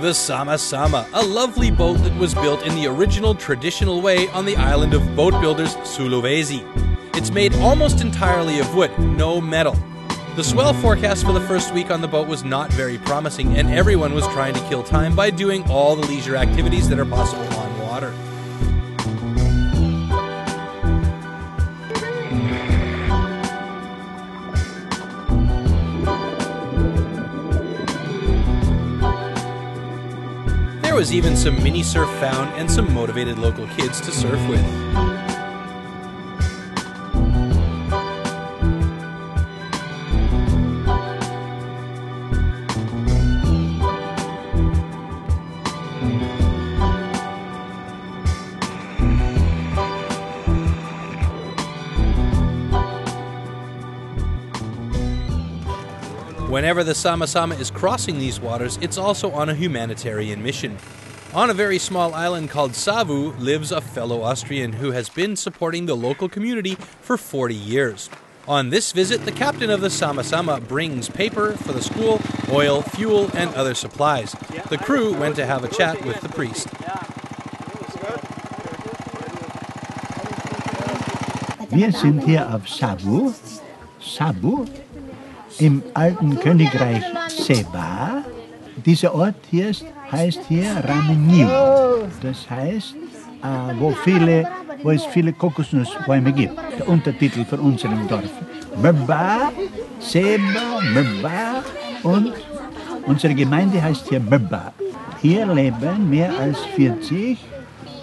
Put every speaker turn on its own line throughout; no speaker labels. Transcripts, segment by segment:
The
Sama Sama, a lovely boat that was built in the original traditional way on the island of boat builders Sulawesi. It's made almost entirely of wood, no metal. The swell forecast for the first week on the boat was not very promising, and everyone was trying to kill time by doing all the leisure activities that are possible on water. There was even some mini surf found and some motivated local kids to surf with. Whenever the Sama Sama is crossing these waters, it's also on a humanitarian mission. On a very small island called Savu lives a fellow Austrian who has been supporting the local community for 40 years. On this visit, the captain of the Sama Sama brings paper for the school, oil, fuel, and other supplies. The crew went to have a chat with the priest.
Wir sind hier auf Sabu, im alten Königreich Seba. Dieser Ort hier ist, heißt hier Rameniu. Das heißt, äh, wo, viele, wo es viele Kokosnussbäume gibt. Der Untertitel von unserem Dorf. Mba, Seba, Mba und unsere Gemeinde heißt hier Mba. Hier leben mehr als 40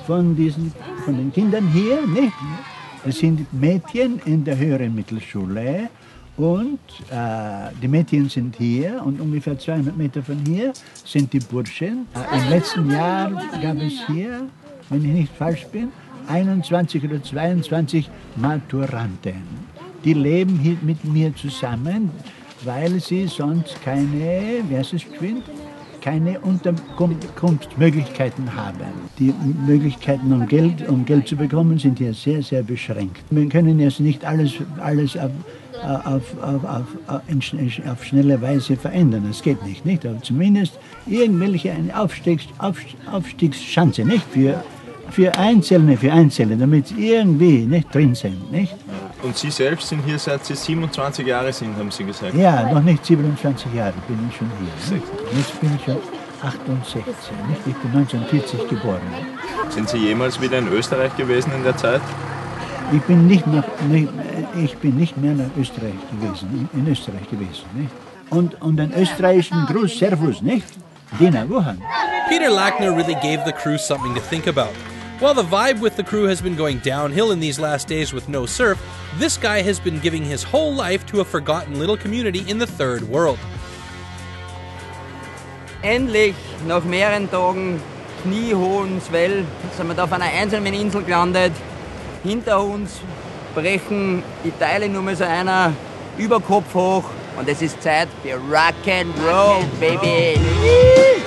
von, diesen, von den Kindern hier. Nicht? Das sind Mädchen in der höheren Mittelschule und äh, die Mädchen sind hier und ungefähr 200 Meter von hier sind die Burschen. Äh, Im letzten Jahr gab es hier, wenn ich nicht falsch bin, 21 oder 22 Maturanten. Die leben hier mit mir zusammen, weil sie sonst keine, wie heißt es geschwind? Keine Unterkunftsmöglichkeiten haben. Die Möglichkeiten, um Geld, um Geld zu bekommen, sind hier sehr, sehr beschränkt. Wir können jetzt nicht alles, alles auf, auf, auf, auf, schnelle Weise verändern. Das geht nicht, nicht? Aber zumindest irgendwelche eine Aufstiegs, Auf, Aufstiegschance, nicht? Für, für Einzelne, für Einzelne, damit sie irgendwie nicht drin sind, nicht?
Und Sie selbst sind hier seit Sie 27 Jahre sind, haben Sie gesagt?
Ja, noch nicht 27 Jahre bin ich schon hier. Nicht? Jetzt bin ich schon 68, nicht? Ich bin 1940 geboren.
Sind Sie jemals wieder in Österreich gewesen in der Zeit?
Ich bin nicht, nach, nicht, ich bin nicht mehr nach Österreich gewesen, in Österreich gewesen. Nicht? Und, und einen österreichischen Gruß, Servus, nicht? Dina Wuhan.
Peter Lackner really gave the crew something to think about. While the vibe with the crew has been going downhill in these last days with no surf, this guy has been giving his whole life to a forgotten little community in the third world.
Endlich, nach mehreren Tagen kniehohen Swell, sind wir da auf einer einsamen Insel gelandet. Hinter uns brechen die Teile nur mal so einer über Kopf hoch und es ist Zeit für Rock and Roll, Baby.